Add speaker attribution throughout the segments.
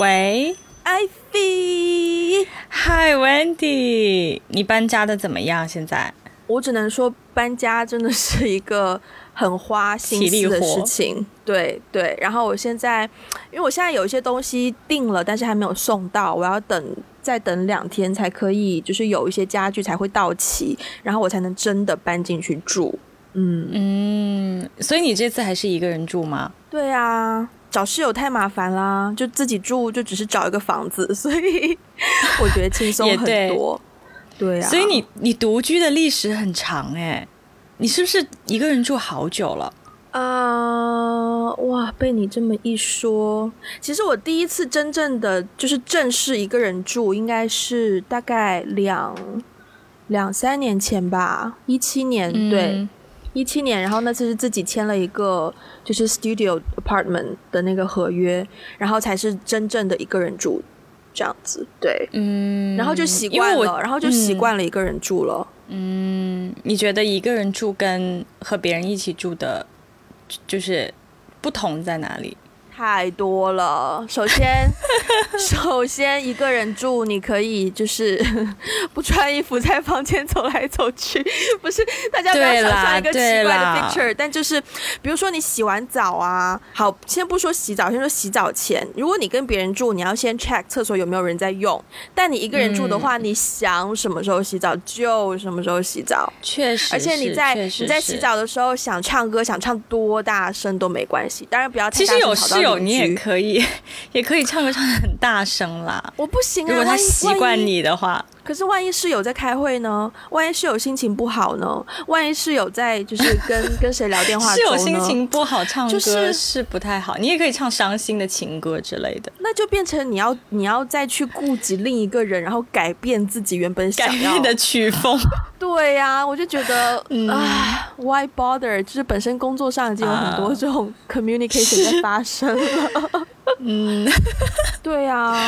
Speaker 1: 喂
Speaker 2: ，Ivy，
Speaker 1: 嗨，Wendy，你搬家的怎么样？现在？
Speaker 2: 我只能说，搬家真的是一个很花心思的事情。对对，然后我现在，因为我现在有一些东西定了，但是还没有送到，我要等再等两天才可以，就是有一些家具才会到齐，然后我才能真的搬进去住。
Speaker 1: 嗯嗯，所以你这次还是一个人住吗？
Speaker 2: 对啊，找室友太麻烦啦，就自己住就只是找一个房子，所以我觉得轻松很多。对啊，
Speaker 1: 所以你你独居的历史很长哎，你是不是一个人住好久了？
Speaker 2: 啊，哇，被你这么一说，其实我第一次真正的就是正式一个人住，应该是大概两两三年前吧，一七年对，一七年，然后那次是自己签了一个就是 studio apartment 的那个合约，然后才是真正的一个人住。这样子，对，嗯，然后就习惯了，然后就习惯了一个人住了。
Speaker 1: 嗯，你觉得一个人住跟和别人一起住的，就是不同在哪里？
Speaker 2: 太多了。首先，首先一个人住，你可以就是 不穿衣服在房间走来走去，不是大家不要想象一个奇怪的 picture。但就是，比如说你洗完澡啊，好，先不说洗澡，先说洗澡前，如果你跟别人住，你要先 check 厕所有没有人在用。但你一个人住的话，你想什么时候洗澡就什么时候洗澡。
Speaker 1: 确实，
Speaker 2: 而且你在你在洗澡的时候想唱歌，想唱多大声都没关系，当然不要太大声吵到。
Speaker 1: 你也可以，也可以唱歌唱的很大声啦。
Speaker 2: 我不行啊，
Speaker 1: 如果他习惯你的话。
Speaker 2: 可是万一室友在开会呢？万一室友心情不好呢？万一室友在就是跟 跟谁聊电话？
Speaker 1: 室友心情不好，唱歌是是不太好。你也可以唱伤心的情歌之类的。
Speaker 2: 那就变成你要你要再去顾及另一个人，然后改变自己原本想要
Speaker 1: 的曲风。
Speaker 2: 对呀，我就觉得啊，Why bother？就是本身工作上已经有很多这种 communication 在发生了。嗯，对呀。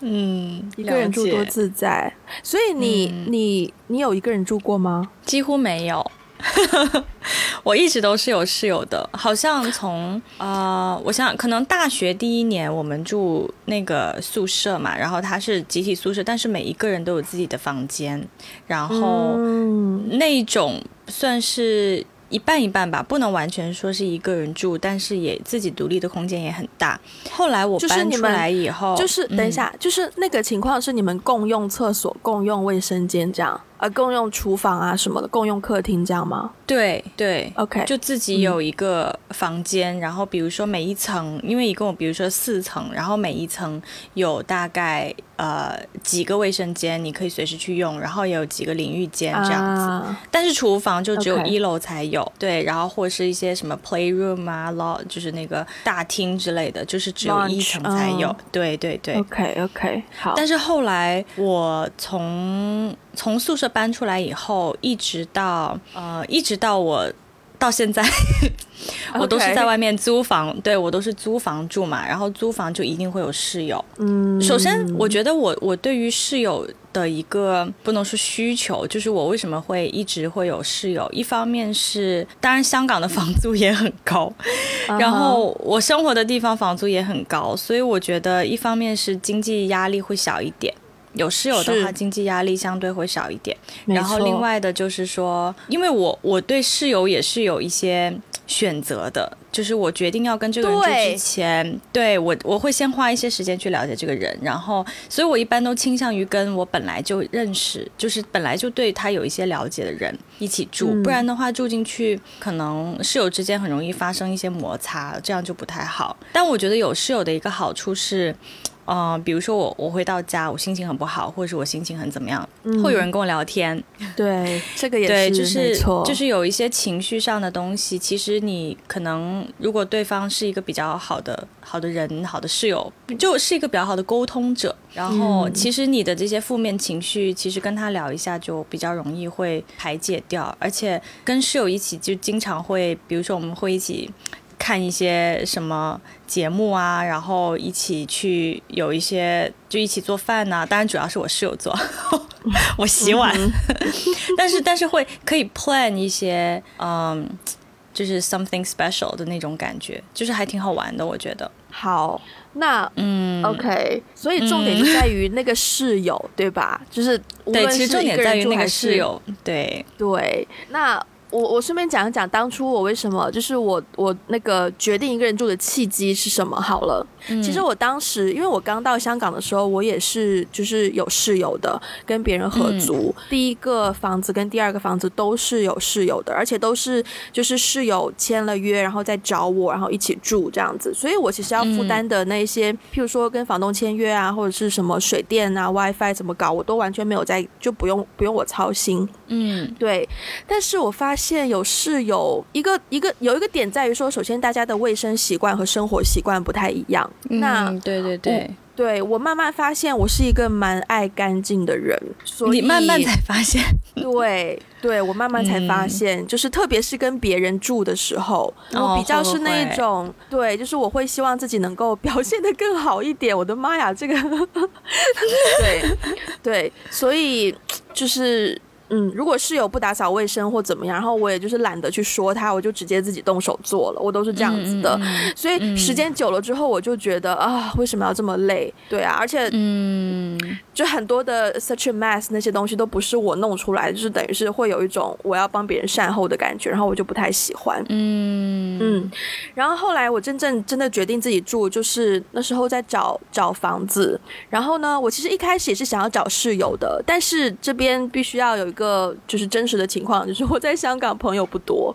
Speaker 2: 嗯，一个人住多自在。所以你你你有一个人住过吗？
Speaker 1: 几乎没有，我一直都是有室友的。好像从呃，我想可能大学第一年我们住那个宿舍嘛，然后它是集体宿舍，但是每一个人都有自己的房间，然后那种算是。一半一半吧，不能完全说是一个人住，但是也自己独立的空间也很大。后来我搬出来以后，
Speaker 2: 就是等一下，就是那个情况是你们共用厕所、共用卫生间这样。呃，共用厨房啊什么的，共用客厅这样吗？
Speaker 1: 对对
Speaker 2: ，OK，
Speaker 1: 就自己有一个房间，然后比如说每一层，因为一共比如说四层，然后每一层有大概呃几个卫生间，你可以随时去用，然后也有几个淋浴间这样子。但是厨房就只有一楼才有，对，然后或是一些什么 play room 啊，law 就是那个大厅之类的，就是只有一层才有。对对对
Speaker 2: ，OK OK，好。
Speaker 1: 但是后来我从从宿舍搬出来以后，一直到呃，一直到我到现在，我都是在外面租房。对我都是租房住嘛，然后租房就一定会有室友。嗯，首先我觉得我我对于室友的一个不能说需求，就是我为什么会一直会有室友。一方面是当然香港的房租也很高，然后我生活的地方房租也很高，所以我觉得一方面是经济压力会小一点。有室友的话，经济压力相对会少一点。然后另外的就是说，因为我我对室友也是有一些选择的，就是我决定要跟这个人住之前，对我我会先花一些时间去了解这个人，然后所以我一般都倾向于跟我本来就认识，就是本来就对他有一些了解的人一起住，不然的话住进去可能室友之间很容易发生一些摩擦，这样就不太好。但我觉得有室友的一个好处是。嗯，比如说我我回到家，我心情很不好，或者是我心情很怎么样，会有人跟我聊天。
Speaker 2: 对，这个也
Speaker 1: 是对，就是就是有一些情绪上的东西，其实你可能如果对方是一个比较好的好的人，好的室友，就是一个比较好的沟通者。然后其实你的这些负面情绪，其实跟他聊一下就比较容易会排解掉。而且跟室友一起就经常会，比如说我们会一起。看一些什么节目啊，然后一起去有一些就一起做饭呐。当然主要是我室友做，我洗碗。但是但是会可以 plan 一些嗯，就是 something special 的那种感觉，就是还挺好玩的，我觉得。
Speaker 2: 好，那嗯，OK，所以重点就在于那个室友，对吧？就是
Speaker 1: 对，其实重点在于那个室友，对
Speaker 2: 对，那。我我顺便讲一讲当初我为什么就是我我那个决定一个人住的契机是什么好了。其实我当时因为我刚到香港的时候，我也是就是有室友的，跟别人合租。第一个房子跟第二个房子都是有室友的，而且都是就是室友签了约，然后再找我，然后一起住这样子。所以我其实要负担的那些，譬如说跟房东签约啊，或者是什么水电啊、WiFi 怎么搞，我都完全没有在，就不用不用我操心。嗯，对。但是我发现。现有室友一个一个有一个点在于说，首先大家的卫生习惯和生活习惯不太一样。那
Speaker 1: 对对对，
Speaker 2: 对我慢慢发现我是一个蛮爱干净的人，所
Speaker 1: 以慢慢才发现。
Speaker 2: 对对，我慢慢才发现，就是特别是跟别人住的时候，我比较是那一种，对，就是我会希望自己能够表现的更好一点。我的妈呀，这个，对对，所以就是。嗯，如果室友不打扫卫生或怎么样，然后我也就是懒得去说他，我就直接自己动手做了，我都是这样子的。所以时间久了之后，我就觉得啊，为什么要这么累？对啊，而且嗯，就很多的 such a mess 那些东西都不是我弄出来，就是等于是会有一种我要帮别人善后的感觉，然后我就不太喜欢。嗯嗯，然后后来我真正真的决定自己住，就是那时候在找找房子。然后呢，我其实一开始也是想要找室友的，但是这边必须要有。一个就是真实的情况，就是我在香港朋友不多，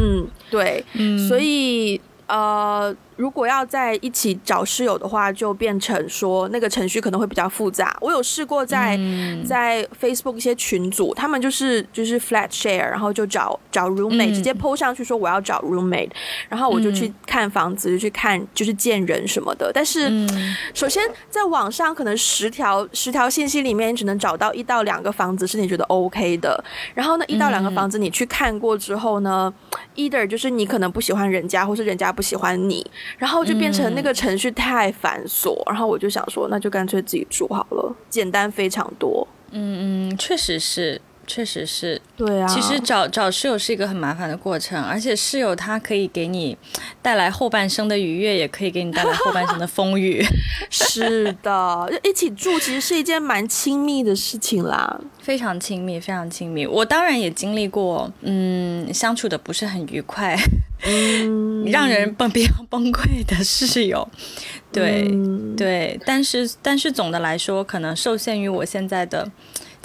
Speaker 2: 嗯，对，所以呃。如果要在一起找室友的话，就变成说那个程序可能会比较复杂。我有试过在在 Facebook 一些群组，他们就是就是 flat share，然后就找找 roommate，直接 PO 上去说我要找 roommate，然后我就去看房子，就去看就是见人什么的。但是首先在网上可能十条十条信息里面，你只能找到一到两个房子是你觉得 OK 的。然后呢，一到两个房子你去看过之后呢，either 就是你可能不喜欢人家，或是人家不喜欢你。然后就变成那个程序太繁琐，然后我就想说，那就干脆自己住好了，简单非常多。
Speaker 1: 嗯嗯，确实是。确实是，
Speaker 2: 对啊。
Speaker 1: 其实找找室友是一个很麻烦的过程，而且室友他可以给你带来后半生的愉悦，也可以给你带来后半生的风雨。
Speaker 2: 是的，一起住其实是一件蛮亲密的事情啦，
Speaker 1: 非常亲密，非常亲密。我当然也经历过，嗯，相处的不是很愉快，嗯，让人崩比较崩溃的室友。对对，但是但是总的来说，可能受限于我现在的。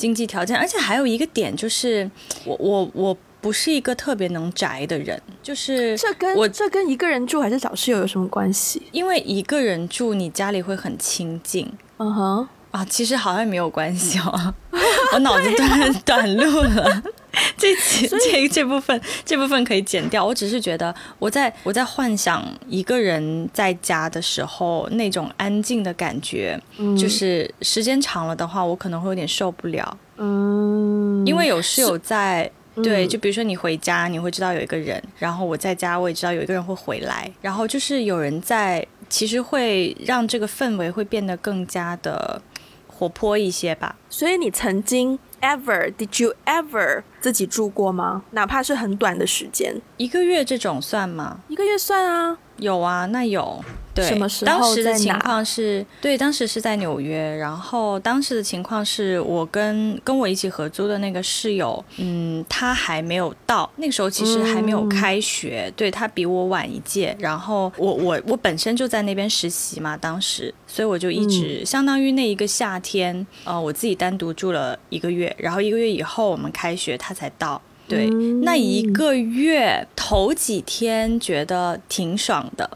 Speaker 1: 经济条件，而且还有一个点就是，我我我不是一个特别能宅的人，就是
Speaker 2: 这跟我这跟一个人住还是找室友有什么关系？
Speaker 1: 因为一个人住，你家里会很清静。嗯哼。啊，其实好像没有关系哦，我脑子短短路了，这这这部分这部分可以剪掉。我只是觉得，我在我在幻想一个人在家的时候那种安静的感觉，就是时间长了的话，我可能会有点受不了。嗯，因为有室友在，对，就比如说你回家，你会知道有一个人，然后我在家，我也知道有一个人会回来，然后就是有人在，其实会让这个氛围会变得更加的。活泼一些吧。
Speaker 2: 所以你曾经 ever did you ever 自己住过吗？哪怕是很短的时间，
Speaker 1: 一个月这种算吗？
Speaker 2: 一个月算啊，
Speaker 1: 有啊，那有。对，
Speaker 2: 什么时
Speaker 1: 候？当时的情况是，对，当时是在纽约。然后当时的情况是我跟跟我一起合租的那个室友，嗯，他还没有到。那个时候其实还没有开学，对他比我晚一届。然后我我我本身就在那边实习嘛，当时，所以我就一直相当于那一个夏天，呃，我自己单独住了一个月。然后一个月以后我们开学，他才到。对，那一个月头几天觉得挺爽的，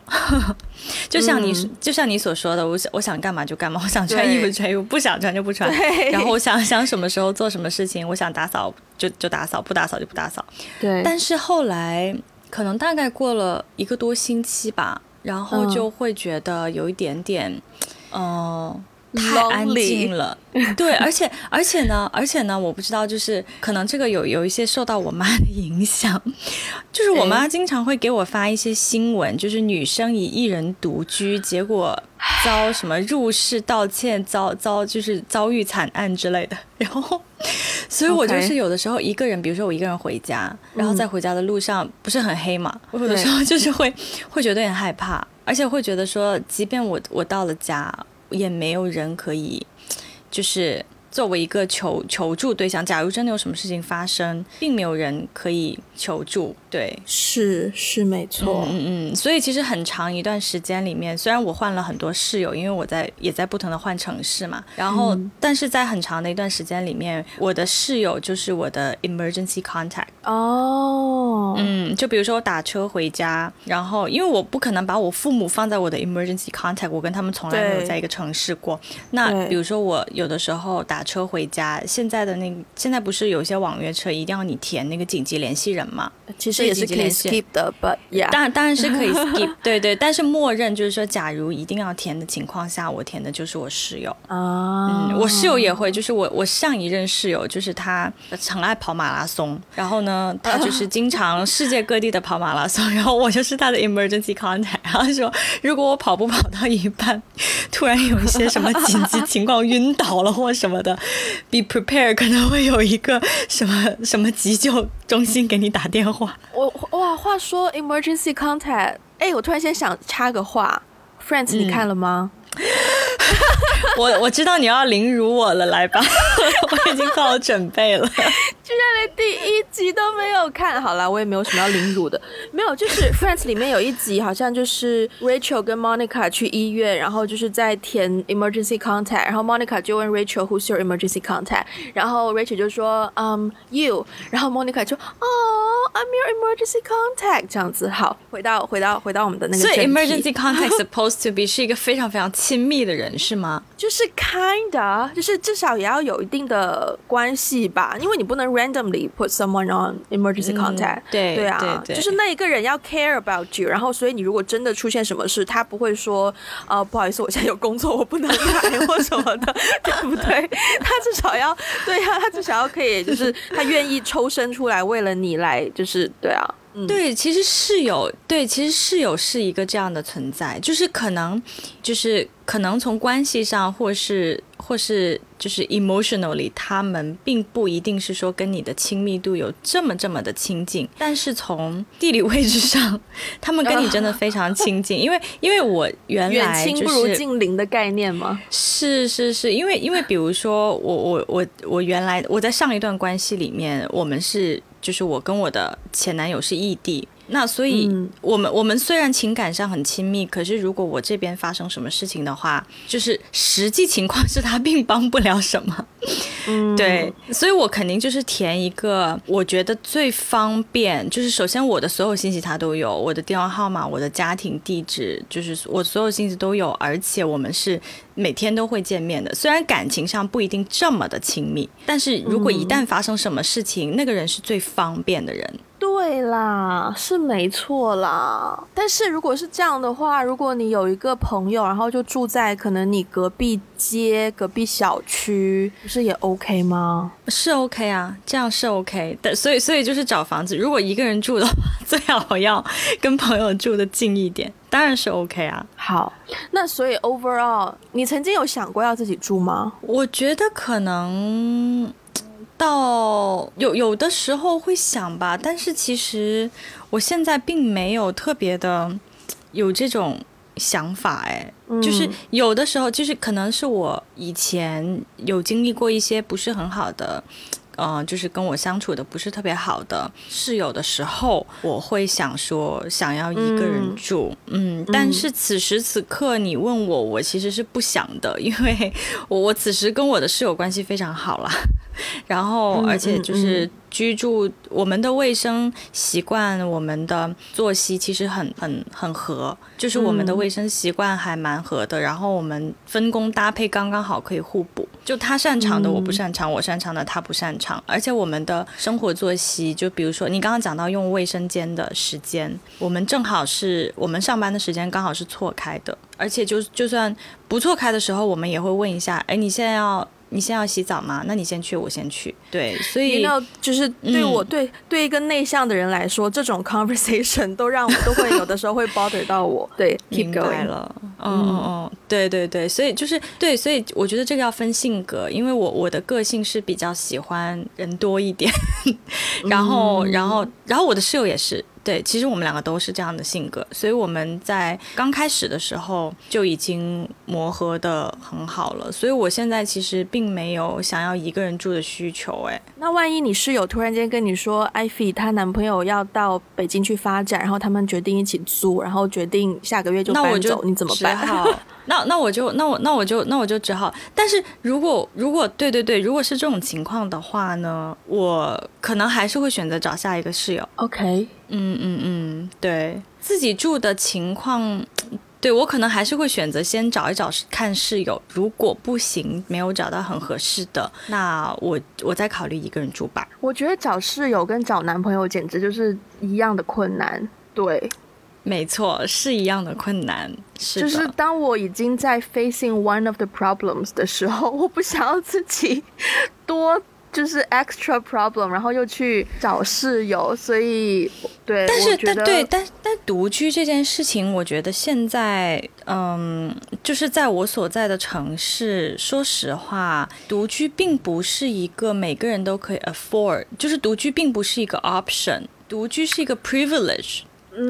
Speaker 1: 就像你就像你所说的，我想我想干嘛就干嘛，我想穿衣服穿衣服，不想穿就不穿。然后我想想什么时候做什么事情，我想打扫就就打扫，不打扫就不打扫。
Speaker 2: 对。
Speaker 1: 但是后来可能大概过了一个多星期吧，然后就会觉得有一点点，嗯。太安静了，对，而且而且呢，而且呢，我不知道，就是可能这个有有一些受到我妈的影响，就是我妈经常会给我发一些新闻，就是女生以一人独居，结果遭什么入室盗窃，遭遭就是遭遇惨案之类的，然后，所以我就是有的时候一个人，比如说我一个人回家，然后在回家的路上不是很黑嘛，我有的时候就是会会觉得有点害怕。而且会觉得说，即便我我到了家，也没有人可以，就是。作为一个求求助对象，假如真的有什么事情发生，并没有人可以求助。对，
Speaker 2: 是是没错。
Speaker 1: 嗯嗯，所以其实很长一段时间里面，虽然我换了很多室友，因为我在也在不同的换城市嘛，然后但是在很长的一段时间里面，我的室友就是我的 emergency contact。
Speaker 2: 哦，
Speaker 1: 嗯，就比如说我打车回家，然后因为我不可能把我父母放在我的 emergency contact，我跟他们从来没有在一个城市过。那比如说我有的时候打。车回家，现在的那个现在不是有些网约车一定要你填那个紧急联系人吗？
Speaker 2: 其实也是可以 skip 的，but yeah，
Speaker 1: 当然当然是可以 skip，对对，但是默认就是说，假如一定要填的情况下，我填的就是我室友
Speaker 2: 啊，
Speaker 1: 嗯，我室友也会，就是我我上一任室友就是他很爱跑马拉松，然后呢，他就是经常世界各地的跑马拉松，然后我就是他的 emergency contact，然后说如果我跑步跑到一半，突然有一些什么紧急情况晕倒了或什么的。Be prepared，可能会有一个什么什么急救中心给你打电话。
Speaker 2: 我哇，话说 emergency contact，哎，我突然间想插个话，Friends，你看了吗？
Speaker 1: 我我知道你要凌辱我了，来吧，我已经做好准备了。
Speaker 2: 居然连第一集都没有看，好了，我也没有什么要凌辱的，没有，就是 Friends 里面有一集，好像就是 Rachel 跟 Monica 去医院，然后就是在填 emergency contact，然后 Monica 就问 Rachel Who's your emergency contact，然后 Rachel 就说嗯 You，然后 Monica 就哦 I'm your emergency contact，这样子，好，回到回到回到我们的那个，
Speaker 1: 所以 emergency contact supposed to be 是一个非常非常亲密的人是吗？
Speaker 2: 就是 kinda，就是至少也要有一定的关系吧，因为你不能。randomly put someone on emergency contact，
Speaker 1: 对
Speaker 2: 对啊，就是那一个人要 care about you，然后所以你如果真的出现什么事，他不会说呃不好意思，我现在有工作，我不能来或什么的，对不对？他至少要对啊，他至少要可以，就是他愿意抽身出来为了你来，就是对啊。
Speaker 1: 对，其实室友对，其实室友是一个这样的存在，就是可能，就是可能从关系上，或是或是就是 emotionally，他们并不一定是说跟你的亲密度有这么这么的亲近，但是从地理位置上，他们跟你真的非常亲近，因为因为我原来
Speaker 2: 远亲不如近邻的概念吗？
Speaker 1: 是是是，因为因为比如说我我我我原来我在上一段关系里面，我们是。就是我跟我的前男友是异地，那所以我们我们虽然情感上很亲密，可是如果我这边发生什么事情的话，就是实际情况是他并帮不了什么。对，所以我肯定就是填一个我觉得最方便，就是首先我的所有信息他都有，我的电话号码、我的家庭地址，就是我所有信息都有，而且我们是每天都会见面的。虽然感情上不一定这么的亲密，但是如果一旦发生什么事情，那个人是最方便的人。
Speaker 2: 对啦，是没错啦。但是如果是这样的话，如果你有一个朋友，然后就住在可能你隔壁街、隔壁小区，不是也 OK 吗？
Speaker 1: 是 OK 啊，这样是 OK。但所以，所以就是找房子，如果一个人住的话，最好要跟朋友住的近一点，当然是 OK 啊。
Speaker 2: 好，那所以 overall，你曾经有想过要自己住吗？
Speaker 1: 我觉得可能。到有有的时候会想吧，但是其实我现在并没有特别的有这种想法，哎，就是有的时候就是可能是我以前有经历过一些不是很好的。嗯，就是跟我相处的不是特别好的室友的时候，我会想说想要一个人住，嗯，但是此时此刻你问我，我其实是不想的，因为我 我此时跟我的室友关系非常好了，然后而且就是。居住，我们的卫生习惯，我们的作息其实很很很合，就是我们的卫生习惯还蛮合的。然后我们分工搭配刚刚好，可以互补。就他擅长的我不擅长，我擅长的他不擅长。而且我们的生活作息，就比如说你刚刚讲到用卫生间的时间，我们正好是我们上班的时间刚好是错开的。而且就就算不错开的时候，我们也会问一下，哎，你现在要。你先要洗澡吗？那你先去，我先去。对，所以
Speaker 2: 要就是对我对对一个内向的人来说，这种 conversation 都让我都会有的时候会 bother 到我。对，keep going
Speaker 1: 了。嗯嗯嗯，对对对，所以就是对，所以我觉得这个要分性格，因为我我的个性是比较喜欢人多一点，然后然后然后我的室友也是。对，其实我们两个都是这样的性格，所以我们在刚开始的时候就已经磨合的很好了。所以我现在其实并没有想要一个人住的需求。哎，
Speaker 2: 那万一你室友突然间跟你说，艾菲她男朋友要到北京去发展，然后他们决定一起租，然后决定下个月就搬走，你怎么办？
Speaker 1: 那那我就那我那我就那我就只好。但是如果如果对对对，如果是这种情况的话呢，我可能还是会选择找下一个室友。
Speaker 2: OK。
Speaker 1: 嗯嗯嗯，对自己住的情况，对我可能还是会选择先找一找看室友，如果不行，没有找到很合适的，那我我再考虑一个人住吧。
Speaker 2: 我觉得找室友跟找男朋友简直就是一样的困难，对，
Speaker 1: 没错，是一样的困难。是
Speaker 2: 就是当我已经在 facing one of the problems 的时候，我不想要自己多。就是 extra problem，然后又去找室友，所以对，
Speaker 1: 但是但对，但但独居这件事情，我觉得现在，嗯，就是在我所在的城市，说实话，独居并不是一个每个人都可以 afford，就是独居并不是一个 option，独居是一个 privilege，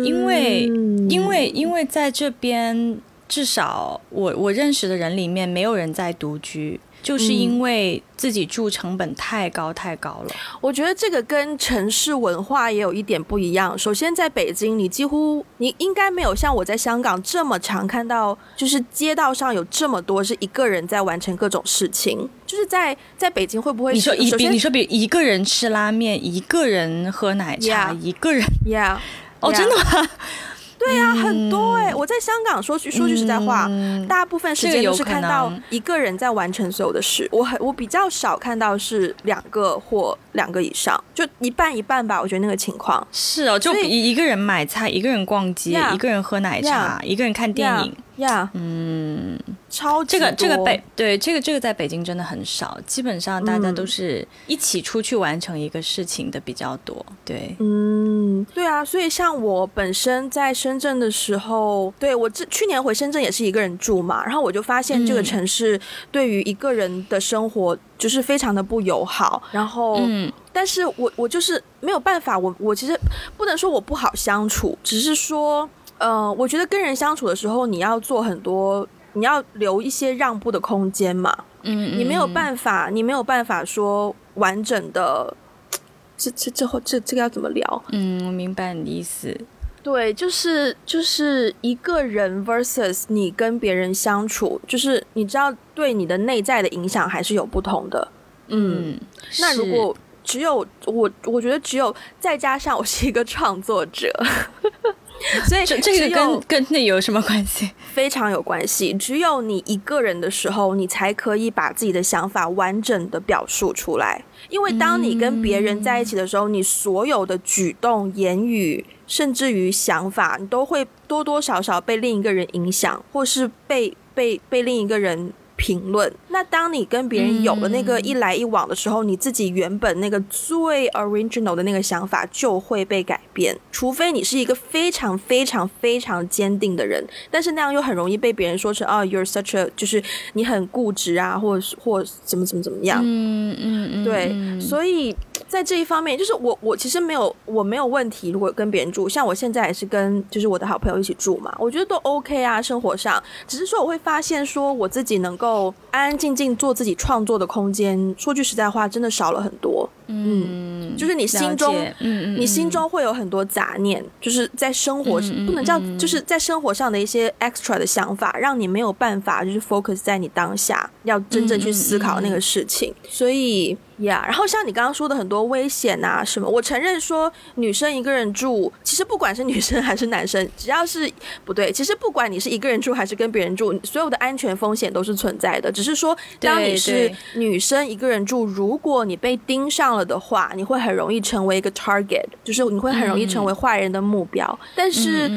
Speaker 1: 因为因为因为在这边，至少我我认识的人里面，没有人在独居。就是因为自己住成本太高太高了，
Speaker 2: 我觉得这个跟城市文化也有一点不一样。首先，在北京，你几乎你应该没有像我在香港这么常看到，就是街道上有这么多是一个人在完成各种事情。就是在在北京会不会？
Speaker 1: 你说一比你说比一个人吃拉面，一个人喝奶茶，一个人
Speaker 2: ，Yeah，
Speaker 1: 哦，真的吗？
Speaker 2: 对呀，很多哎！我在香港说句说句实在话，大部分时间都是看到一个人在完成所有的事。我很我比较少看到是两个或两个以上，就一半一半吧。我觉得那个情况
Speaker 1: 是哦，就一一个人买菜，一个人逛街，一个人喝奶茶，一个人看电影。
Speaker 2: 呀，
Speaker 1: 嗯，
Speaker 2: 超
Speaker 1: 这个这个北对这个这个在北京真的很少，基本上大家都是一起出去完成一个事情的比较多。对，
Speaker 2: 嗯，对啊，所以像我本身在深圳的时候，对我这去年回深圳也是一个人住嘛，然后我就发现这个城市对于一个人的生活就是非常的不友好。然后，嗯，但是我我就是没有办法，我我其实不能说我不好相处，只是说。呃，我觉得跟人相处的时候，你要做很多，你要留一些让步的空间嘛。嗯，你没有办法，你没有办法说完整的。这这这后这这个要怎么聊？
Speaker 1: 嗯，我明白你的意思。
Speaker 2: 对，就是就是一个人 versus 你跟别人相处，就是你知道对你的内在的影响还是有不同的。嗯，那如果只有我，我觉得只有再加上我是一个创作者。所以
Speaker 1: 这这个跟跟那有什么关系？
Speaker 2: 非常有关系。只有你一个人的时候，你才可以把自己的想法完整的表述出来。因为当你跟别人在一起的时候，你所有的举动、言语，甚至于想法，你都会多多少少被另一个人影响，或是被被被另一个人。评论。那当你跟别人有了那个一来一往的时候，你自己原本那个最 original 的那个想法就会被改变。除非你是一个非常非常非常坚定的人，但是那样又很容易被别人说成啊，you're such a，就是你很固执啊，或或怎么怎么怎么样。嗯嗯嗯，对，所以。在这一方面，就是我我其实没有我没有问题。如果跟别人住，像我现在也是跟就是我的好朋友一起住嘛，我觉得都 OK 啊。生活上，只是说我会发现说我自己能够安安静静做自己创作的空间，说句实在话，真的少了很多。嗯，就是你心中，嗯嗯，你心中会有很多杂念，就是在生活不能叫，就是在生活上的一些 extra 的想法，让你没有办法就是 focus 在你当下要真正去思考那个事情，所以。呀，然后像你刚刚说的很多危险啊什么，我承认说女生一个人住，其实不管是女生还是男生，只要是不对，其实不管你是一个人住还是跟别人住，所有的安全风险都是存在的。只是说，当你是女生一个人住，如果你被盯上了的话，你会很容易成为一个 target，就是你会很容易成为坏人的目标。但是，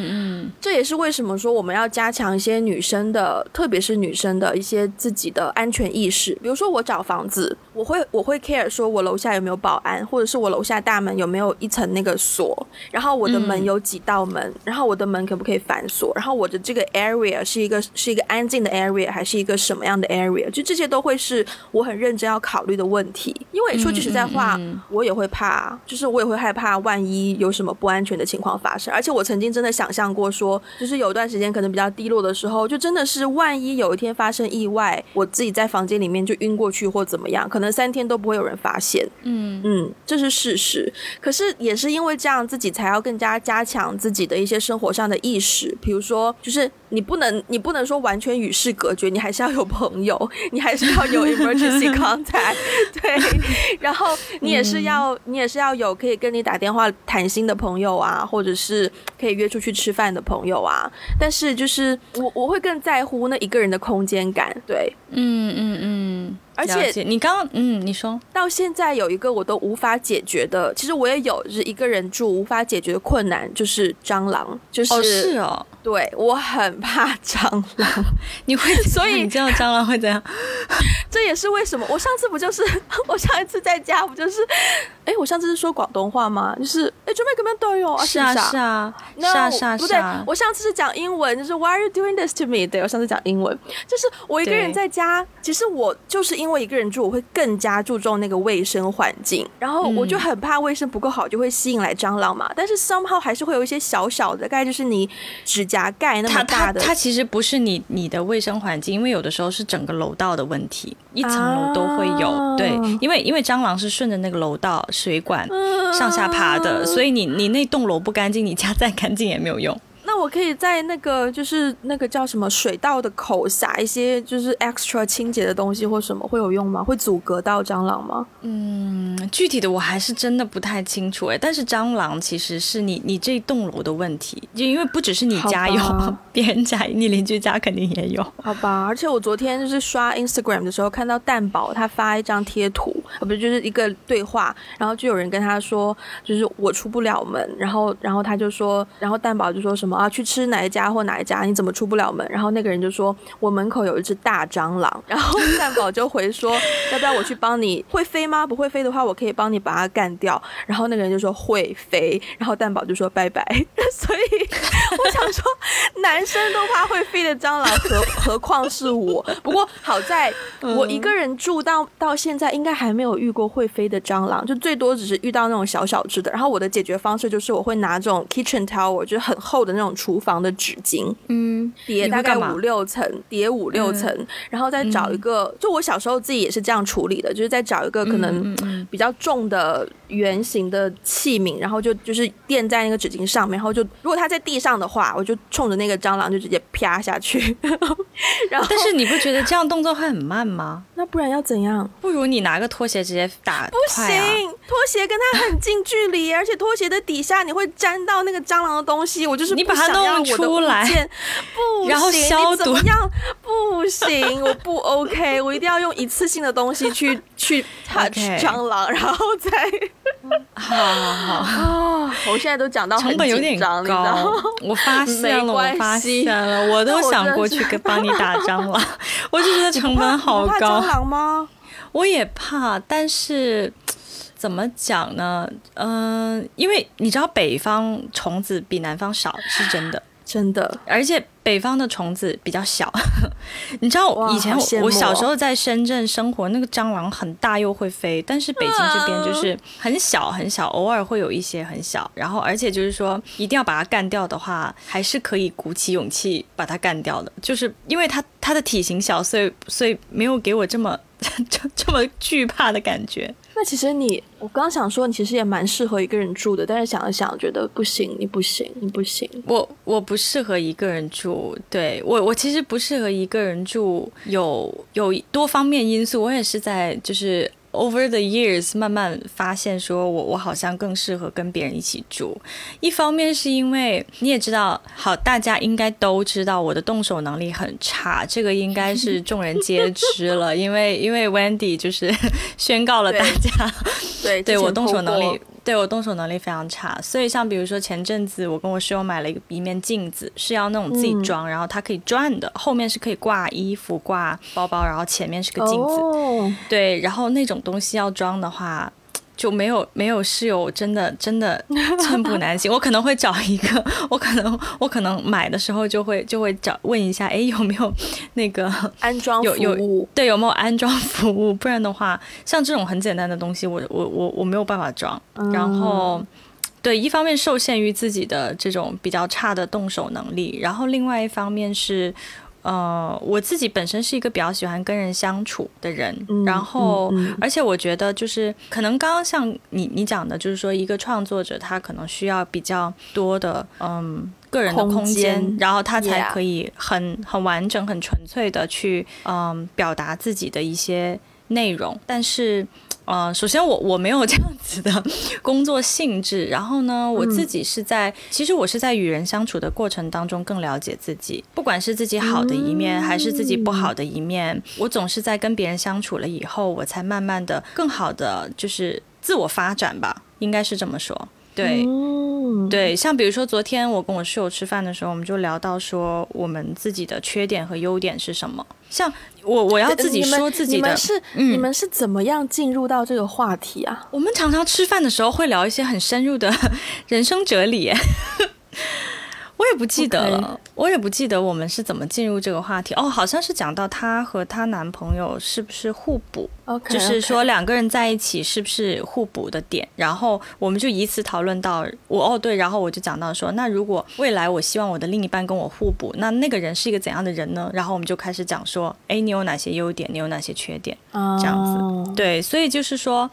Speaker 2: 这也是为什么说我们要加强一些女生的，特别是女生的一些自己的安全意识。比如说，我找房子，我会我会。Care 说，我楼下有没有保安，或者是我楼下大门有没有一层那个锁，然后我的门有几道门，然后我的门可不可以反锁，然后我的这个 area 是一个是一个安静的 area 还是一个什么样的 area，就这些都会是我很认真要考虑的问题。因为说句实在话，话，我也会怕，就是我也会害怕，万一有什么不安全的情况发生。而且我曾经真的想象过，说就是有段时间可能比较低落的时候，就真的是万一有一天发生意外，我自己在房间里面就晕过去或怎么样，可能三天都不会有人发现。嗯嗯，这是事实。可是也是因为这样，自己才要更加加强自己的一些生活上的意识，比如说就是。你不能，你不能说完全与世隔绝，你还是要有朋友，你还是要有 emergency contact，对，然后你也是要，你也是要有可以跟你打电话谈心的朋友啊，或者是可以约出去吃饭的朋友啊。但是就是我我会更在乎那一个人的空间感，对，
Speaker 1: 嗯嗯嗯。
Speaker 2: 而且
Speaker 1: 你刚刚嗯，你说。
Speaker 2: 到现在有一个我都无法解决的，其实我也有，就是一个人住无法解决的困难，就是蟑螂，就是
Speaker 1: 哦是哦，
Speaker 2: 对我很怕蟑螂，
Speaker 1: 你会
Speaker 2: 所以
Speaker 1: 你知道蟑螂会怎样？
Speaker 2: 这也是为什么我上次不就是 我上一次在家不就是，哎，我上次是说广东话吗？就是哎，准备怎么样都有？啊，
Speaker 1: 是啊是啊，是啊。是啊，
Speaker 2: 不对，我上次是讲英文，就是 Why are you doing this to me？对我上次讲英文，就是我一个人在家，其实我就是因。因为一个人住，我会更加注重那个卫生环境，然后我就很怕卫生不够好，就会吸引来蟑螂嘛。但是 somehow 还是会有一些小小的，大概就是你指甲盖那么大
Speaker 1: 的。它它其实不是你你的卫生环境，因为有的时候是整个楼道的问题，一层楼都会有。对，因为因为蟑螂是顺着那个楼道水管上下爬的，所以你你那栋楼不干净，你家再干净也没有用。
Speaker 2: 那我可以在那个就是那个叫什么水道的口撒一些就是 extra 清洁的东西或什么会有用吗？会阻隔到蟑螂吗？
Speaker 1: 嗯，具体的我还是真的不太清楚哎。但是蟑螂其实是你你这栋楼的问题，就因为不只是你家有，别人家你邻居家肯定也有。
Speaker 2: 好吧，而且我昨天就是刷 Instagram 的时候看到蛋宝他发一张贴图，呃不是就是一个对话，然后就有人跟他说就是我出不了门，然后然后他就说，然后蛋宝就说什么。啊，去吃哪一家或哪一家？你怎么出不了门？然后那个人就说：“我门口有一只大蟑螂。”然后蛋宝就回说：“ 要不要我去帮你？会飞吗？不会飞的话，我可以帮你把它干掉。”然后那个人就说：“会飞。”然后蛋宝就说：“拜拜。” 所以我想说，男生都怕会飞的蟑螂，何何况是我？不过好在我一个人住到到现在，应该还没有遇过会飞的蟑螂，就最多只是遇到那种小小只的。然后我的解决方式就是我会拿这种 kitchen towel，就是很厚的那种。厨房的纸巾，嗯，叠大概五六层，叠五六层，然后再找一个，就我小时候自己也是这样处理的，就是再找一个可能比较重的圆形的器皿，然后就就是垫在那个纸巾上面，然后就如果它在地上的话，我就冲着那个蟑螂就直接啪下去。然后，
Speaker 1: 但是你不觉得这样动作会很慢吗？
Speaker 2: 那不然要怎样？
Speaker 1: 不如你拿个拖鞋直接打，
Speaker 2: 不行，拖鞋跟它很近距离，而且拖鞋的底下你会沾到那个蟑螂的东西，我就是
Speaker 1: 你把。它弄出来，
Speaker 2: 不
Speaker 1: 然后消毒，
Speaker 2: 样不行，我不 OK，我一定要用一次性的东西去去 touch 蟑螂，然后再，
Speaker 1: 好好好。
Speaker 2: 啊！我现在都讲到
Speaker 1: 成本有点高，我发现了，我发现了，我都想过去跟帮你打蟑螂，我就觉得成本好高。
Speaker 2: 蟑螂吗？
Speaker 1: 我也怕，但是。怎么讲呢？嗯，因为你知道北方虫子比南方少，是真的，
Speaker 2: 真的。
Speaker 1: 而且北方的虫子比较小。你知道以前我小时候在深圳生活，那个蟑螂很大又会飞，但是北京这边就是很小很小，偶尔会有一些很小。然后而且就是说，一定要把它干掉的话，还是可以鼓起勇气把它干掉的。就是因为它它的体型小，所以所以没有给我这么 这这么惧怕的感觉。
Speaker 2: 那其实你，我刚想说，你其实也蛮适合一个人住的，但是想了想，觉得不行，你不行，你不行。
Speaker 1: 我我不适合一个人住，对我我其实不适合一个人住，有有多方面因素，我也是在就是。Over the years，慢慢发现说，我我好像更适合跟别人一起住。一方面是因为你也知道，好，大家应该都知道我的动手能力很差，这个应该是众人皆知了。因为因为 Wendy 就是 宣告了大家，
Speaker 2: 对
Speaker 1: 对我动手能力。对我动手能力非常差，所以像比如说前阵子我跟我室友买了一个一面镜子，是要那种自己装，然后它可以转的，后面是可以挂衣服、挂包包，然后前面是个镜子。对，然后那种东西要装的话。就没有没有室友真的真的寸步难行。我可能会找一个，我可能我可能买的时候就会就会找问一下，哎，有没有那个
Speaker 2: 安装服务？
Speaker 1: 对，有没有安装服务？不然的话，像这种很简单的东西，我我我我没有办法装。然后，对，一方面受限于自己的这种比较差的动手能力，然后另外一方面是。呃，我自己本身是一个比较喜欢跟人相处的人，然后，而且我觉得就是可能刚刚像你你讲的，就是说一个创作者他可能需要比较多的嗯个人的空间，然后他才可以很很完整、很纯粹的去嗯表达自己的一些内容，但是。呃，首先我我没有这样子的 工作性质，然后呢，我自己是在，其实我是在与人相处的过程当中更了解自己，不管是自己好的一面还是自己不好的一面，我总是在跟别人相处了以后，我才慢慢的更好的就是自我发展吧，应该是这么说。对，对，像比如说昨天我跟我室友吃饭的时候，我们就聊到说我们自己的缺点和优点是什么。像我，我要自己说自己
Speaker 2: 的，是你们是怎么样进入到这个话题啊？
Speaker 1: 我们常常吃饭的时候会聊一些很深入的 人生哲理。我也不记得了，我也不记得我们是怎么进入这个话题。哦，好像是讲到她和她男朋友是不是互补，就是说两个人在一起是不是互补的点，然后我们就以此讨论到我哦对，然后我就讲到说，那如果未来我希望我的另一半跟我互补，那那个人是一个怎样的人呢？然后我们就开始讲说，哎，你有哪些优点，你有哪些缺点，这样子，对，所以就是说，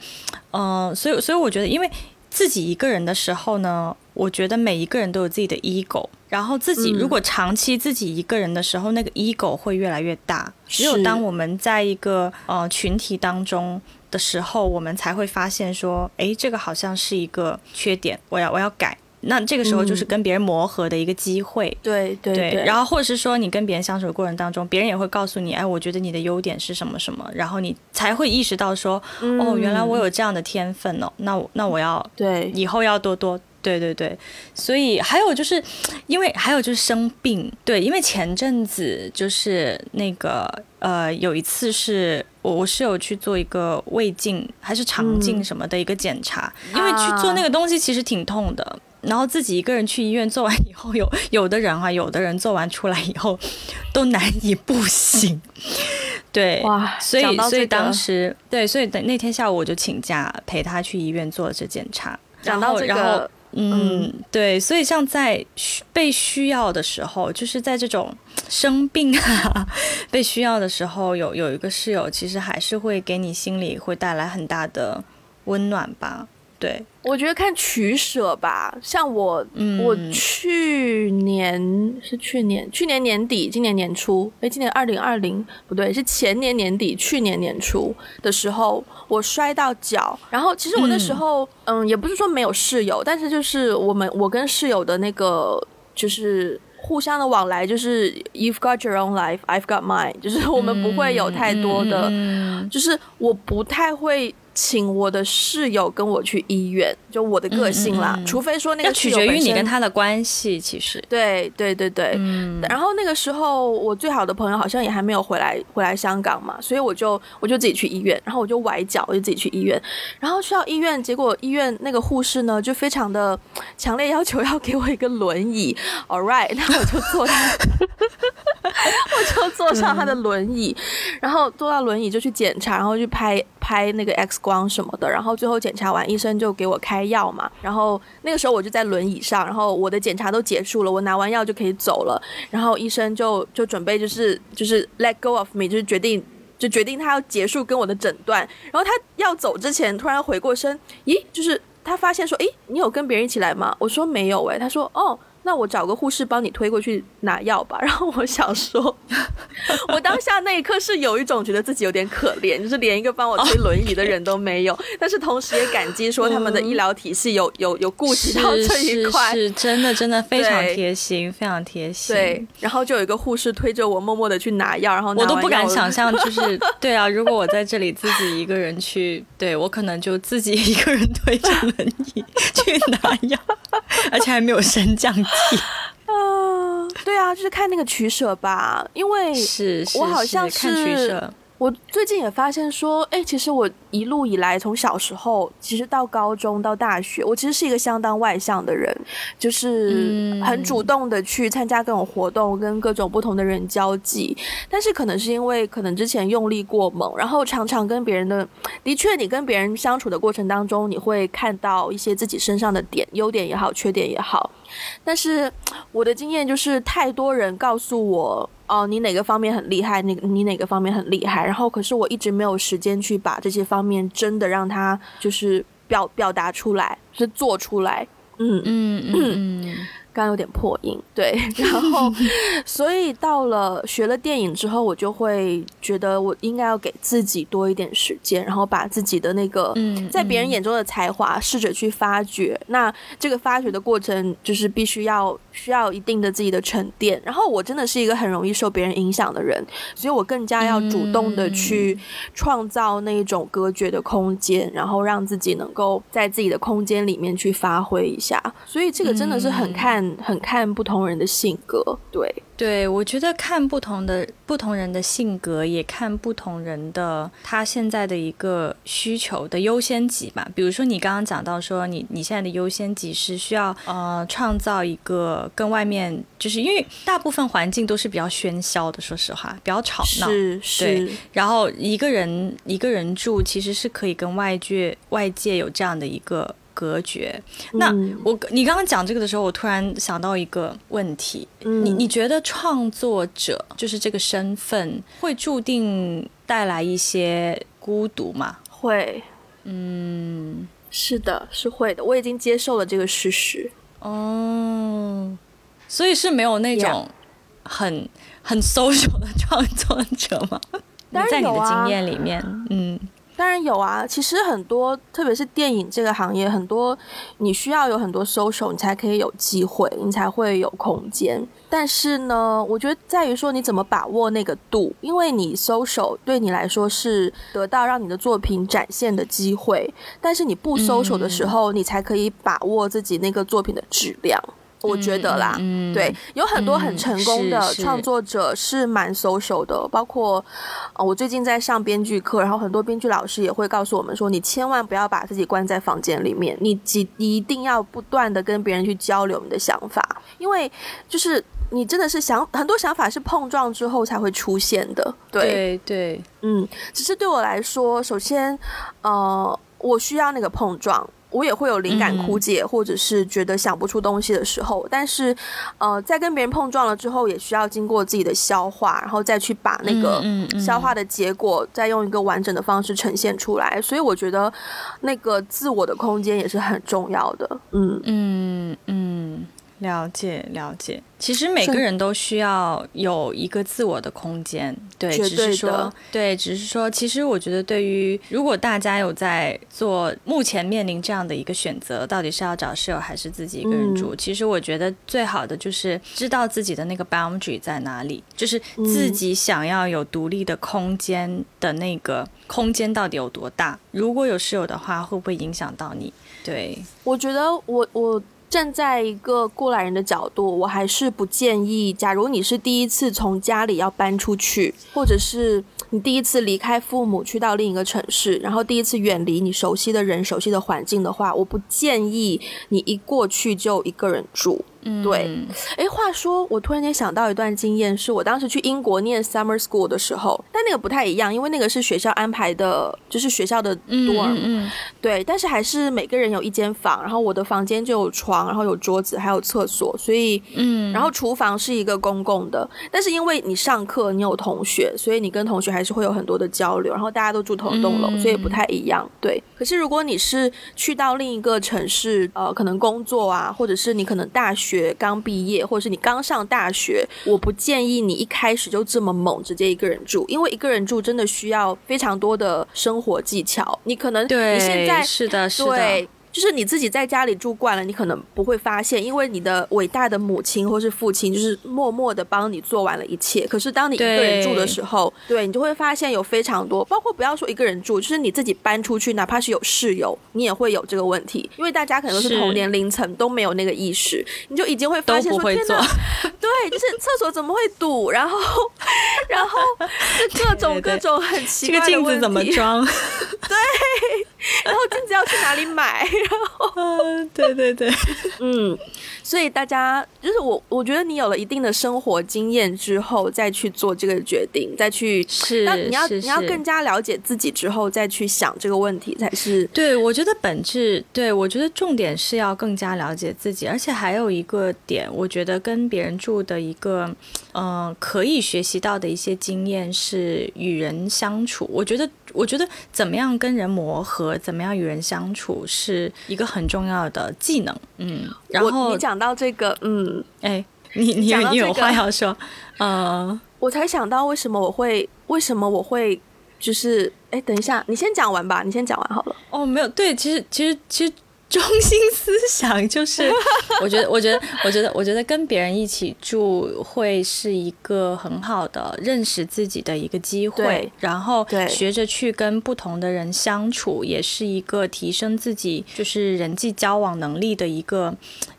Speaker 1: 嗯，所以所以我觉得，因为自己一个人的时候呢。我觉得每一个人都有自己的 ego，然后自己如果长期自己一个人的时候，那个 ego 会越来越大。只有当我们在一个呃群体当中的时候，我们才会发现说，哎，这个好像是一个缺点，我要我要改。那这个时候就是跟别人磨合的一个机会。
Speaker 2: 对对对。
Speaker 1: 然后或者是说，你跟别人相处的过程当中，别人也会告诉你，哎，我觉得你的优点是什么什么，然后你才会意识到说，哦，原来我有这样的天分哦，那我那我要
Speaker 2: 对。
Speaker 1: 以后要多多。对对对，所以还有就是，因为还有就是生病，对，因为前阵子就是那个呃，有一次是我我室友去做一个胃镜还是肠镜什么的一个检查，因为去做那个东西其实挺痛的，然后自己一个人去医院做完以后，有有的人啊，有的人做完出来以后都难以步行，对，
Speaker 2: 哇，
Speaker 1: 所以所以当时对，所以等那天下午我就请假陪他去医院做了这检查，
Speaker 2: 讲到这
Speaker 1: 个。嗯，对，所以像在被需要的时候，就是在这种生病啊 被需要的时候，有有一个室友，其实还是会给你心里会带来很大的温暖吧。对，
Speaker 2: 我觉得看取舍吧。像我，我去年是去年，去年年底，今年年初，哎，今年二零二零不对，是前年年底，去年年初的时候，我摔到脚。然后其实我那时候，嗯，也不是说没有室友，但是就是我们我跟室友的那个就是互相的往来，就是 you've got your own life, I've got mine，就是我们不会有太多的，就是我不太会。请我的室友跟我去医院，就我的个性啦。除非说那个
Speaker 1: 取决于你跟他的关系，其实
Speaker 2: 对对对对。嗯。然后那个时候，我最好的朋友好像也还没有回来回来香港嘛，所以我就我就自己去医院，然后我就崴脚，我就自己去医院。然后去到医院，结果医院那个护士呢，就非常的强烈要求要给我一个轮椅。All right，那我就坐他，我就坐上他的轮椅，然后坐到轮椅就去检查，然后去拍拍那个 X。光什么的，然后最后检查完，医生就给我开药嘛。然后那个时候我就在轮椅上，然后我的检查都结束了，我拿完药就可以走了。然后医生就就准备就是就是 let go of me，就是决定就决定他要结束跟我的诊断。然后他要走之前，突然回过身，咦，就是他发现说，诶，你有跟别人一起来吗？我说没有，诶，他说，哦。那我找个护士帮你推过去拿药吧。然后我想说，我当下那一刻是有一种觉得自己有点可怜，就是连一个帮我推轮椅的人都没有。但是同时也感激说他们的医疗体系有有有顾及到这一块，
Speaker 1: 是真的真的非常贴心，非常贴心。
Speaker 2: 对，然后就有一个护士推着我默默的去拿药，然后
Speaker 1: 我都不敢想象，就是 对啊，如果我在这里自己一个人去，对我可能就自己一个人推着轮椅去拿药，而且还没有升降。
Speaker 2: 啊，对啊，就是看那个取舍吧，因为
Speaker 1: 是
Speaker 2: 我好像
Speaker 1: 是看取舍，
Speaker 2: 我最近也发现说，哎，其实我一路以来，从小时候，其实到高中到大学，我其实是一个相当外向的人，就是很主动的去参加各种活动，跟各种不同的人交际。但是可能是因为可能之前用力过猛，然后常常跟别人的，的确，你跟别人相处的过程当中，你会看到一些自己身上的点，优点也好，缺点也好。但是我的经验就是，太多人告诉我。哦，你哪个方面很厉害？你你哪个方面很厉害？然后可是我一直没有时间去把这些方面真的让他就是表表达出来，是做出来。嗯嗯嗯。刚有点破音，对，然后，所以到了学了电影之后，我就会觉得我应该要给自己多一点时间，然后把自己的那个在别人眼中的才华试着去发掘。那这个发掘的过程就是必须要需要一定的自己的沉淀。然后我真的是一个很容易受别人影响的人，所以我更加要主动的去创造那一种隔绝的空间，然后让自己能够在自己的空间里面去发挥一下。所以这个真的是很看。很看不同人的性格，对。
Speaker 1: 对，我觉得看不同的不同人的性格，也看不同人的他现在的一个需求的优先级吧。比如说你刚刚讲到说，你你现在的优先级是需要呃创造一个跟外面，就是因为大部分环境都是比较喧嚣的，说实话比较吵闹，
Speaker 2: 是是。
Speaker 1: 然后一个人一个人住，其实是可以跟外界外界有这样的一个。隔绝。那我你刚刚讲这个的时候，我突然想到一个问题。你你觉得创作者就是这个身份会注定带来一些孤独吗？
Speaker 2: 会。嗯，是的，是会的。我已经接受了这个事实。
Speaker 1: 哦，所以是没有那种很很 social 的创作者吗？在你的经验里面，嗯。
Speaker 2: 当然有啊，其实很多，特别是电影这个行业，很多你需要有很多 social，你才可以有机会，你才会有空间。但是呢，我觉得在于说你怎么把握那个度，因为你 social 对你来说是得到让你的作品展现的机会，但是你不 social 的时候，你才可以把握自己那个作品的质量。我觉得啦，对，有很多很成功的创作者是蛮 social 的，包括我最近在上编剧课，然后很多编剧老师也会告诉我们说，你千万不要把自己关在房间里面，你几一定要不断的跟别人去交流你的想法，因为就是你真的是想很多想法是碰撞之后才会出现的，
Speaker 1: 对对，
Speaker 2: 嗯，只是对我来说，首先呃，我需要那个碰撞。我也会有灵感枯竭，或者是觉得想不出东西的时候，但是，呃，在跟别人碰撞了之后，也需要经过自己的消化，然后再去把那个消化的结果，再用一个完整的方式呈现出来。所以我觉得，那个自我的空间也是很重要的。嗯嗯
Speaker 1: 嗯。了解了解，其实每个人都需要有一个自我的空间，对，只是说，对，只是说，其实我觉得，对于如果大家有在做，目前面临这样的一个选择，到底是要找室友还是自己一个人住？其实我觉得最好的就是知道自己的那个 boundary 在哪里，就是自己想要有独立的空间的那个空间到底有多大。如果有室友的话，会不会影响到你？对，
Speaker 2: 我觉得我我。站在一个过来人的角度，我还是不建议。假如你是第一次从家里要搬出去，或者是你第一次离开父母去到另一个城市，然后第一次远离你熟悉的人、熟悉的环境的话，我不建议你一过去就一个人住。对，哎，话说，我突然间想到一段经验，是我当时去英国念 summer school 的时候，但那个不太一样，因为那个是学校安排的，就是学校的 dorm，对，但是还是每个人有一间房，然后我的房间就有床，然后有桌子，还有厕所，所以，嗯，然后厨房是一个公共的，但是因为你上课，你有同学，所以你跟同学还是会有很多的交流，然后大家都住同一栋楼，所以不太一样，对。可是如果你是去到另一个城市，呃，可能工作啊，或者是你可能大学。学刚毕业，或者是你刚上大学，我不建议你一开始就这么猛，直接一个人住，因为一个人住真的需要非常多的生活技巧。你可能
Speaker 1: 对，
Speaker 2: 你现在
Speaker 1: 是的，
Speaker 2: 对。就是你自己在家里住惯了，你可能不会发现，因为你的伟大的母亲或是父亲就是默默的帮你做完了一切。可是当你一个人住的时候，对你就会发现有非常多，包括不要说一个人住，就是你自己搬出去，哪怕是有室友，你也会有这个问题，因为大家可能都是同年龄层，都没有那个意识，你就已经会发现说，天哪，对，就是厕所怎么会堵，然后，然后 各种各种很奇怪
Speaker 1: 的问题，怎么装？
Speaker 2: 对，然后镜子要去哪里买？然后，
Speaker 1: 对对对，
Speaker 2: 嗯，所以大家就是我，我觉得你有了一定的生活经验之后，再去做这个决定，再去
Speaker 1: 是，
Speaker 2: 那你要你要更加了解自己之后，再去想这个问题才是。
Speaker 1: 对，我觉得本质，对我觉得重点是要更加了解自己，而且还有一个点，我觉得跟别人住的一个，嗯，可以学习到的一些经验是与人相处。我觉得，我觉得怎么样跟人磨合，怎么样与人相处。是一个很重要的技能，嗯，然后
Speaker 2: 你讲到这个，嗯，
Speaker 1: 哎，你你你有话要说，呃，
Speaker 2: 我才想到为什么我会，为什么我会，就是，哎，等一下，你先讲完吧，你先讲完好了。
Speaker 1: 哦，没有，对，其实其实其实。中心思想就是，我觉得，我觉得，我觉得，我觉得跟别人一起住会是一个很好的认识自己的一个机会，然后学着去跟不同的人相处，也是一个提升自己就是人际交往能力的一个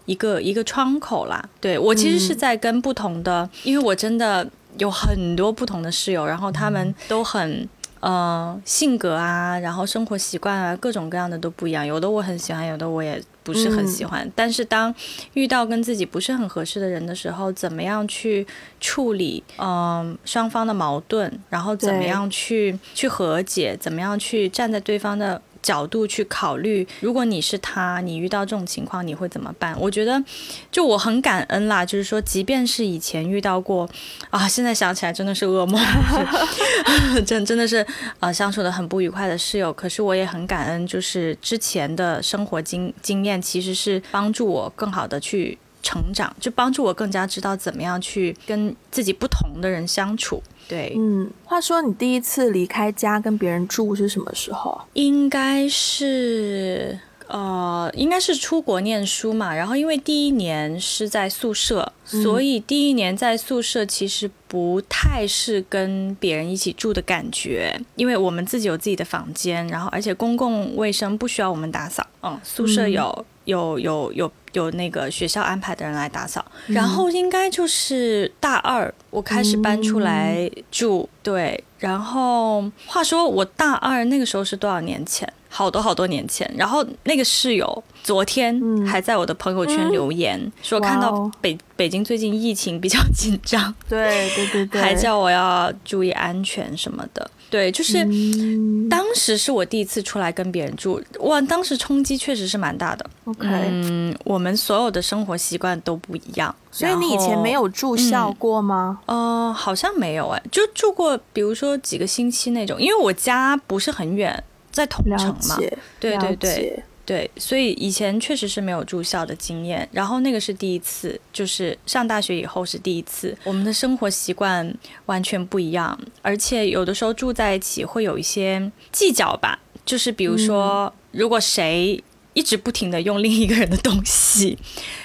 Speaker 1: 一个一个窗口啦。对我其实是在跟不同的，因为我真的有很多不同的室友，然后他们都很。呃，性格啊，然后生活习惯啊，各种各样的都不一样。有的我很喜欢，有的我也不是很喜欢。但是当遇到跟自己不是很合适的人的时候，怎么样去处理？嗯，双方的矛盾，然后怎么样去去和解？怎么样去站在对方的？角度去考虑，如果你是他，你遇到这种情况，你会怎么办？我觉得，就我很感恩啦，就是说，即便是以前遇到过，啊，现在想起来真的是噩梦，真真的是啊，相处的很不愉快的室友。可是我也很感恩，就是之前的生活经经验，其实是帮助我更好的去成长，就帮助我更加知道怎么样去跟自己不同的人相处。对，
Speaker 2: 嗯，话说你第一次离开家跟别人住是什么时候？
Speaker 1: 应该是，呃，应该是出国念书嘛。然后因为第一年是在宿舍，所以第一年在宿舍其实不太是跟别人一起住的感觉，因为我们自己有自己的房间，然后而且公共卫生不需要我们打扫。嗯，宿舍有有有有。有那个学校安排的人来打扫，然后应该就是大二我开始搬出来住，对。然后话说我大二那个时候是多少年前？好多好多年前。然后那个室友昨天还在我的朋友圈留言说看到北北京最近疫情比较紧张，
Speaker 2: 对对对对，
Speaker 1: 还叫我要注意安全什么的。对，就是当时是我第一次出来跟别人住，哇，当时冲击确实是蛮大的。
Speaker 2: OK，
Speaker 1: 嗯，我们所有的生活习惯都不一样，
Speaker 2: 所以你以前没有住校过吗？
Speaker 1: 呃，好像没有哎，就住过，比如说几个星期那种，因为我家不是很远，在同城嘛。对对对。对，所以以前确实是没有住校的经验，然后那个是第一次，就是上大学以后是第一次，我们的生活习惯完全不一样，而且有的时候住在一起会有一些计较吧，就是比如说，如果谁一直不停的用另一个人的东西，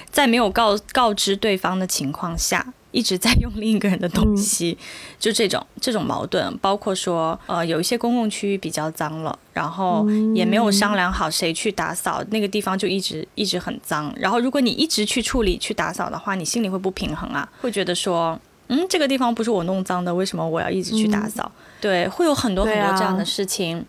Speaker 1: 在没有告告知对方的情况下。一直在用另一个人的东西，就这种这种矛盾，包括说，呃，有一些公共区域比较脏了，然后也没有商量好谁去打扫，那个地方就一直一直很脏。然后如果你一直去处理去打扫的话，你心里会不平衡啊，会觉得说，嗯，这个地方不是我弄脏的，为什么我要一直去打扫？对，会有很多很多这样的事情。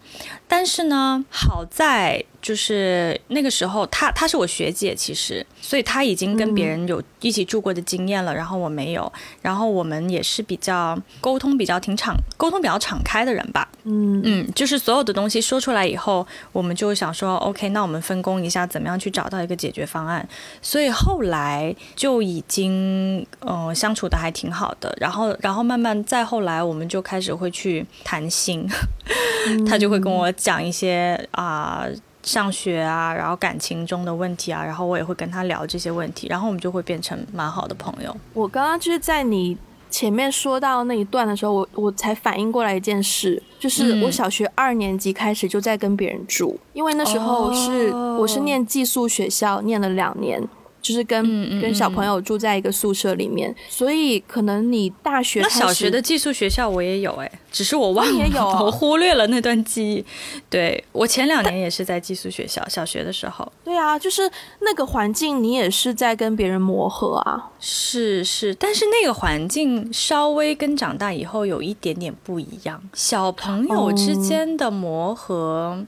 Speaker 1: 但是呢，好在。就是那个时候，她她是我学姐，其实，所以她已经跟别人有一起住过的经验了，然后我没有，然后我们也是比较沟通比较挺敞，沟通比较敞开的人吧，
Speaker 2: 嗯。
Speaker 1: 嗯，就是所有的东西说出来以后，我们就想说，OK，那我们分工一下，怎么样去找到一个解决方案，所以后来就已经嗯相处的还挺好的，然后然后慢慢再后来，我们就开始会去谈心，他就会跟我讲一些啊。上学啊，然后感情中的问题啊，然后我也会跟他聊这些问题，然后我们就会变成蛮好的朋友。
Speaker 2: 我刚刚就是在你前面说到那一段的时候，我我才反应过来一件事，就是我小学二年级开始就在跟别人住，因为那时候是我是念寄宿学校，念了两年。就是跟跟小朋友住在一个宿舍里面，所以可能你大学
Speaker 1: 那小学的寄宿学校我也有哎，只是我忘了，我忽略了那段记忆。对我前两年也是在寄宿学校，小学的时候。
Speaker 2: 对啊，就是那个环境，你也是在跟别人磨合啊。
Speaker 1: 是是，但是那个环境稍微跟长大以后有一点点不一样，小朋友之间的磨合，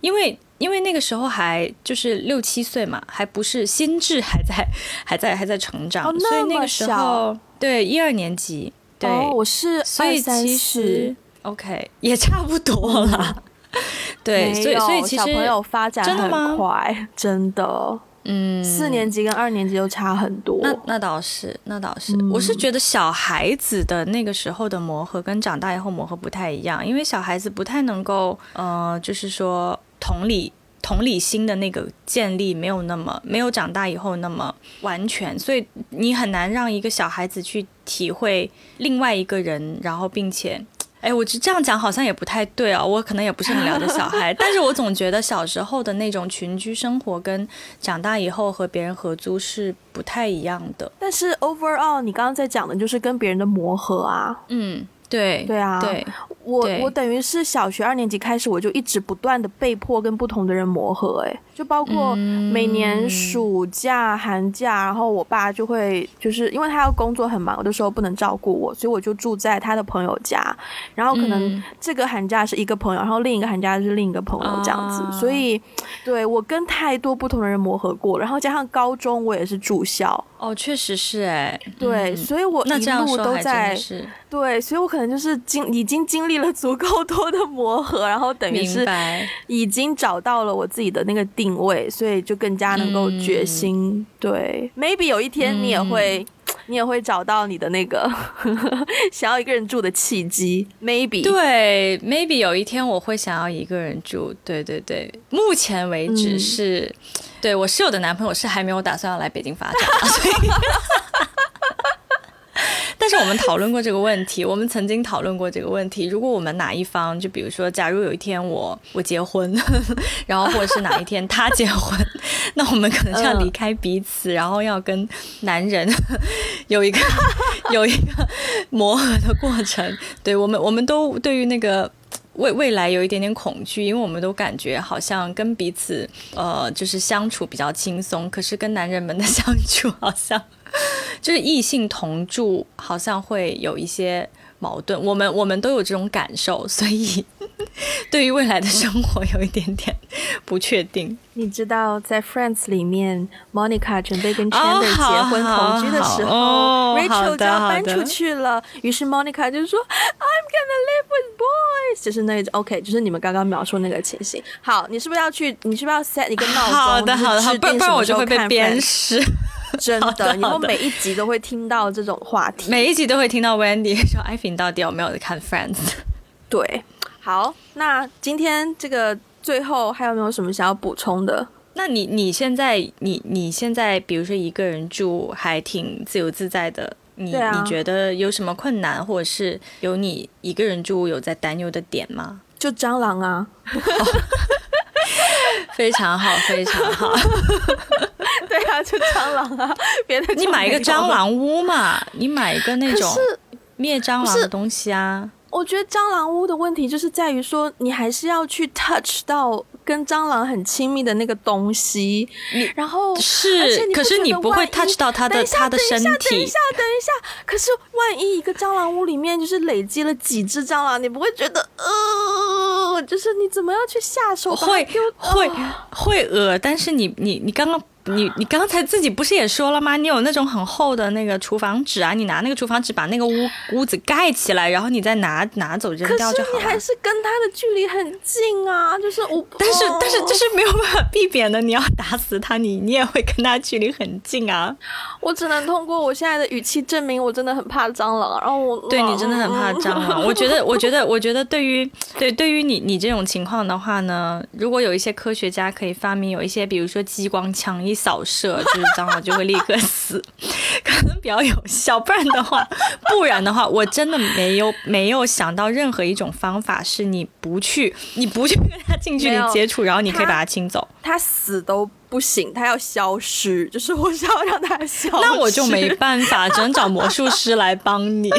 Speaker 1: 因为。因为那个时候还就是六七岁嘛，还不是心智还在 还在还在成长，所以那个时候对一二年级，对，
Speaker 2: 我是
Speaker 1: 所以其实 OK 也差不多了，对，所以所以其实
Speaker 2: 小朋友发展真的很快，真的，嗯，四年级跟二年级又差很多，
Speaker 1: 那那倒是那倒是，我是觉得小孩子的那个时候的磨合跟长大以后磨合不太一样，因为小孩子不太能够，呃，就是说。同理，同理心的那个建立没有那么没有长大以后那么完全，所以你很难让一个小孩子去体会另外一个人，然后并且，哎，我这样讲好像也不太对啊，我可能也不是很了解小孩，但是我总觉得小时候的那种群居生活跟长大以后和别人合租是不太一样的。
Speaker 2: 但是 overall，你刚刚在讲的就是跟别人的磨合啊，
Speaker 1: 嗯。对
Speaker 2: 对啊，
Speaker 1: 对，
Speaker 2: 我我等于是小学二年级开始，我就一直不断的被迫跟不同的人磨合，哎，就包括每年暑假、寒假，然后我爸就会就是因为他要工作很忙有的时候不能照顾我，所以我就住在他的朋友家，然后可能这个寒假是一个朋友，然后另一个寒假是另一个朋友这样子，所以对我跟太多不同的人磨合过，然后加上高中我也是住校。
Speaker 1: 哦，确实是哎，
Speaker 2: 对，所以我一路都在，对，所以我可能就是经已经经历了足够多的磨合，然后等于是已经找到了我自己的那个定位，所以就更加能够决心。对，maybe 有一天你也会。你也会找到你的那个 想要一个人住的契机，maybe
Speaker 1: 对，maybe 有一天我会想要一个人住，对对对。目前为止是，对我室友的男朋友是还没有打算要来北京发展，所以。但是我们讨论过这个问题，我们曾经讨论过这个问题。如果我们哪一方，就比如说，假如有一天我我结婚，然后或者是哪一天他结婚，那我们可能就要离开彼此，然后要跟男人 有一个有一个磨合的过程。对我们，我们都对于那个未未来有一点点恐惧，因为我们都感觉好像跟彼此呃就是相处比较轻松，可是跟男人们的相处好像。就是异性同住，好像会有一些矛盾。我们我们都有这种感受，所以 对于未来的生活有一点点不确定。
Speaker 2: 你知道，在《Friends》里面，Monica 准备跟 Chandler 结婚同居的时候，Rachel 就要搬出去了。于是 Monica 就说：“I'm gonna live with boys。”就是那 OK，就是你们刚刚描述那个情形。好，你是不是要去？你是不是要 set 一个闹钟？
Speaker 1: 好的，好的，好，不然我就会被鞭尸。
Speaker 2: 真的，以后每一集都会听到这种话题，
Speaker 1: 每一集都会听到 Wendy 说：“艾菲到底有没有在看 Friends？”
Speaker 2: 对，好，那今天这个最后还有没有什么想要补充的？
Speaker 1: 那你你现在你你现在比如说一个人住还挺自由自在的，你你觉得有什么困难，或者是有你一个人住有在担忧的点吗？
Speaker 2: 就蟑螂啊。
Speaker 1: 非常好，非常好。
Speaker 2: 对啊，就蟑螂啊，别的
Speaker 1: 你买一个蟑螂屋嘛，你买一个那种灭蟑螂的东西啊。
Speaker 2: 我觉得蟑螂屋的问题就是在于说，你还是要去 touch 到跟蟑螂很亲密的那个东西，然后
Speaker 1: 是，可是你不会 touch 到它的它的身体。
Speaker 2: 等一下，等一下，可是万一一个蟑螂屋里面就是累积了几只蟑螂，你不会觉得呃，就是你怎么要去下手？
Speaker 1: 会会会恶，但是你你你刚刚。你你刚才自己不是也说了吗？你有那种很厚的那个厨房纸啊，你拿那个厨房纸把那个屋屋子盖起来，然后你再拿拿走扔掉就好了。
Speaker 2: 你还是跟他的距离很近啊，就是我。
Speaker 1: 但是但是这是没有办法避免的，你要打死他，你你也会跟他距离很近啊。
Speaker 2: 我只能通过我现在的语气证明我真的很怕蟑螂，然后我
Speaker 1: 对你真的很怕蟑螂。我觉得我觉得我觉得对于对对于你你这种情况的话呢，如果有一些科学家可以发明有一些比如说激光枪一。一扫射，就是蟑螂就会立刻死，可能比较有效。不然的话，不然的话，我真的没有没有想到任何一种方法是你不去你不去跟它近距离接触，然后你可以把它清走。
Speaker 2: 它死都。不行，他要消失，就是我想要让他消失。
Speaker 1: 那我就没办法，只能找魔术师来帮你。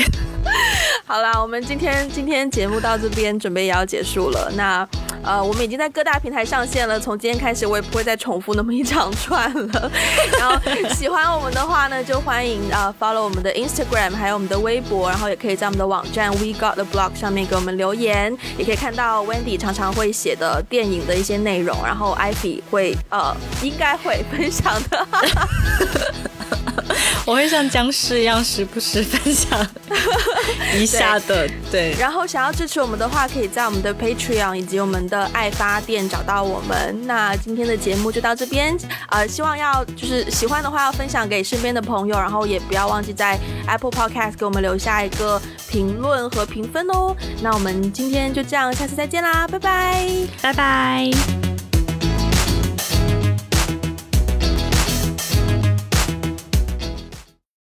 Speaker 2: 好啦，我们今天今天节目到这边，准备也要结束了。那呃，我们已经在各大平台上线了。从今天开始，我也不会再重复那么一长串了。然后喜欢我们的话呢，就欢迎呃 follow 我们的 Instagram，还有我们的微博，然后也可以在我们的网站 We Got the Blog 上面给我们留言，也可以看到 Wendy 常常会写的电影的一些内容，然后 Ivy 会呃。应该会分享的，
Speaker 1: 我会像僵尸一样时不时分享一下的。对，
Speaker 2: 然后想要支持我们的话，可以在我们的 Patreon 以及我们的爱发电找到我们。那今天的节目就到这边，呃，希望要就是喜欢的话要分享给身边的朋友，然后也不要忘记在 Apple Podcast 给我们留下一个评论和评分哦。那我们今天就这样，下次再见啦，拜拜，
Speaker 1: 拜拜。